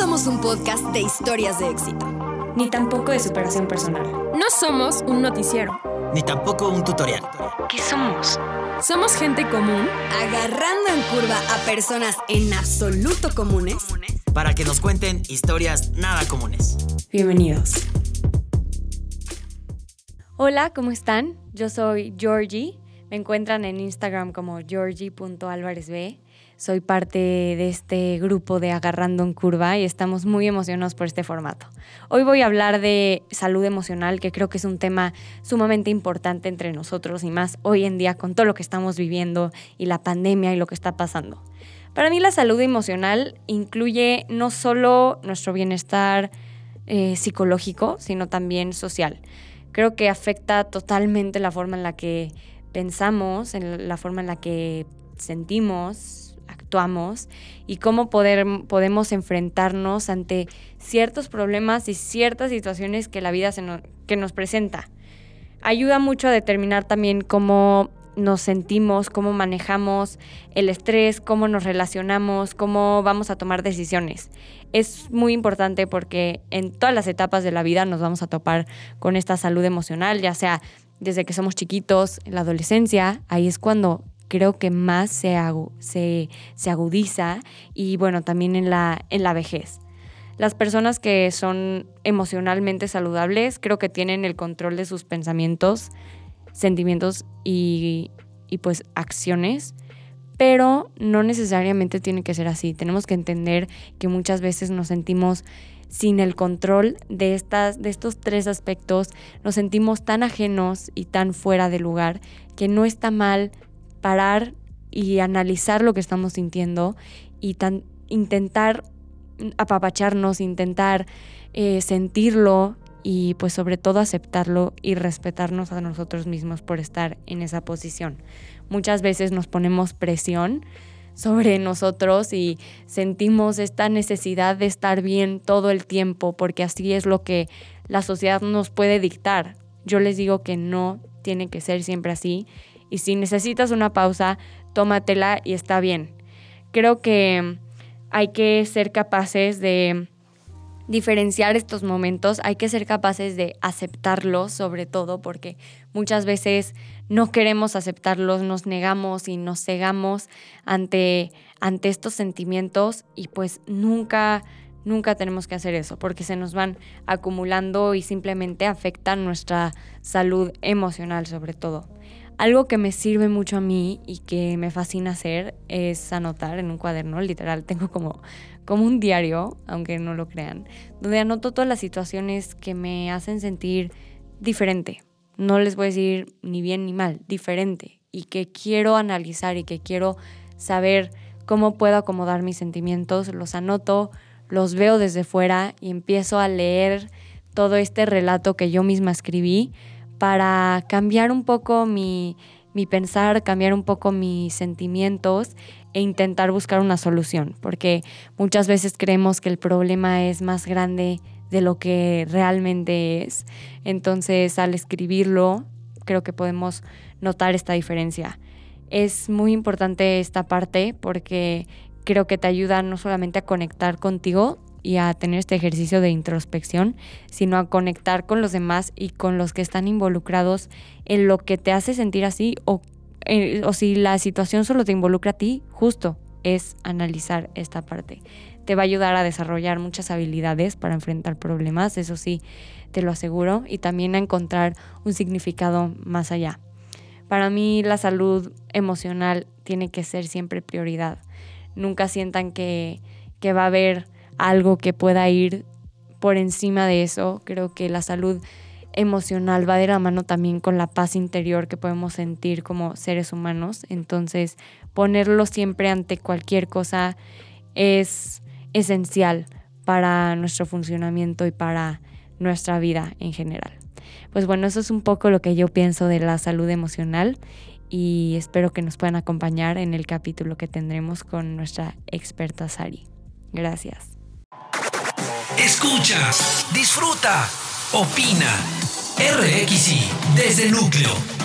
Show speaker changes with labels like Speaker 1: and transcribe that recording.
Speaker 1: somos un podcast de historias de éxito.
Speaker 2: Ni tampoco de superación personal.
Speaker 3: No somos un noticiero.
Speaker 4: Ni tampoco un tutorial.
Speaker 2: ¿Qué somos?
Speaker 3: Somos gente común.
Speaker 1: Agarrando en curva a personas en absoluto comunes.
Speaker 4: Para que nos cuenten historias nada comunes.
Speaker 2: Bienvenidos.
Speaker 5: Hola, ¿cómo están? Yo soy Georgie. Me encuentran en Instagram como georgie.alvarezb. Soy parte de este grupo de Agarrando en Curva y estamos muy emocionados por este formato. Hoy voy a hablar de salud emocional, que creo que es un tema sumamente importante entre nosotros y más hoy en día con todo lo que estamos viviendo y la pandemia y lo que está pasando. Para mí la salud emocional incluye no solo nuestro bienestar eh, psicológico, sino también social. Creo que afecta totalmente la forma en la que pensamos, en la forma en la que sentimos, y cómo poder, podemos enfrentarnos ante ciertos problemas y ciertas situaciones que la vida que nos presenta. Ayuda mucho a determinar también cómo nos sentimos, cómo manejamos el estrés, cómo nos relacionamos, cómo vamos a tomar decisiones. Es muy importante porque en todas las etapas de la vida nos vamos a topar con esta salud emocional, ya sea desde que somos chiquitos, en la adolescencia, ahí es cuando creo que más se, se, agudiza y bueno, también en la, en la vejez. Las personas que son emocionalmente saludables creo que tienen el control de sus pensamientos, sentimientos y, y pues acciones, pero no necesariamente tiene que ser así. Tenemos que entender que muchas veces nos sentimos sin el control de, estas, de estos tres aspectos, nos sentimos tan ajenos y tan fuera de lugar que no está mal parar y analizar lo que estamos sintiendo y intentar apapacharnos, intentar eh, sentirlo y pues sobre todo aceptarlo y respetarnos a nosotros mismos por estar en esa posición. Muchas veces nos ponemos presión sobre nosotros y sentimos esta necesidad de estar bien todo el tiempo porque así es lo que la sociedad nos puede dictar. Yo les digo que no tiene que ser siempre así y si necesitas una pausa, tómatela y está bien. Creo que hay que ser capaces de diferenciar estos momentos, hay que ser capaces de aceptarlos sobre todo porque muchas veces no queremos aceptarlos, nos negamos y nos cegamos ante, ante estos sentimientos y pues nunca, nunca tenemos que hacer eso porque se nos van acumulando y simplemente afectan nuestra salud emocional sobre todo. Algo que me sirve mucho a mí y que me fascina hacer es anotar en un cuaderno, literal, tengo como, como un diario, aunque no lo crean, donde anoto todas las situaciones que me hacen sentir diferente. No les voy a decir ni bien ni mal, diferente. Y que quiero analizar y que quiero saber cómo puedo acomodar mis sentimientos. Los anoto, los veo desde fuera y empiezo a leer todo este relato que yo misma escribí para cambiar un poco mi, pensar, cambiar un poco mis sentimientos e intentar buscar una solución, porque muchas veces creemos que el problema es más grande de lo que realmente es. Entonces, al escribirlo, creo que podemos notar esta diferencia. Es muy importante esta parte porque creo que te ayuda no solamente a conectar contigo, y a tener este ejercicio de introspección, sino a conectar con los demás y con los que están involucrados en lo que te hace sentir así o, eh, o si la situación solo te involucra a ti, justo es analizar esta parte. Te va a ayudar a desarrollar muchas habilidades para enfrentar problemas, eso sí, te lo aseguro, y también a encontrar un significado más allá. Para mí la salud emocional tiene que ser siempre prioridad. Nunca sientan que, que va a haber algo que pueda ir por encima de eso. Creo que la salud emocional va de la mano también con la paz interior que podemos sentir como seres humanos. Entonces, ponerlo siempre ante cualquier cosa es esencial para nuestro funcionamiento y para nuestra vida en general. Pues bueno, eso es un poco lo que yo pienso de la salud emocional y espero que nos puedan acompañar en el capítulo que tendremos con nuestra experta Sari. Gracias.
Speaker 6: Escucha, disfruta, opina. RXI desde el núcleo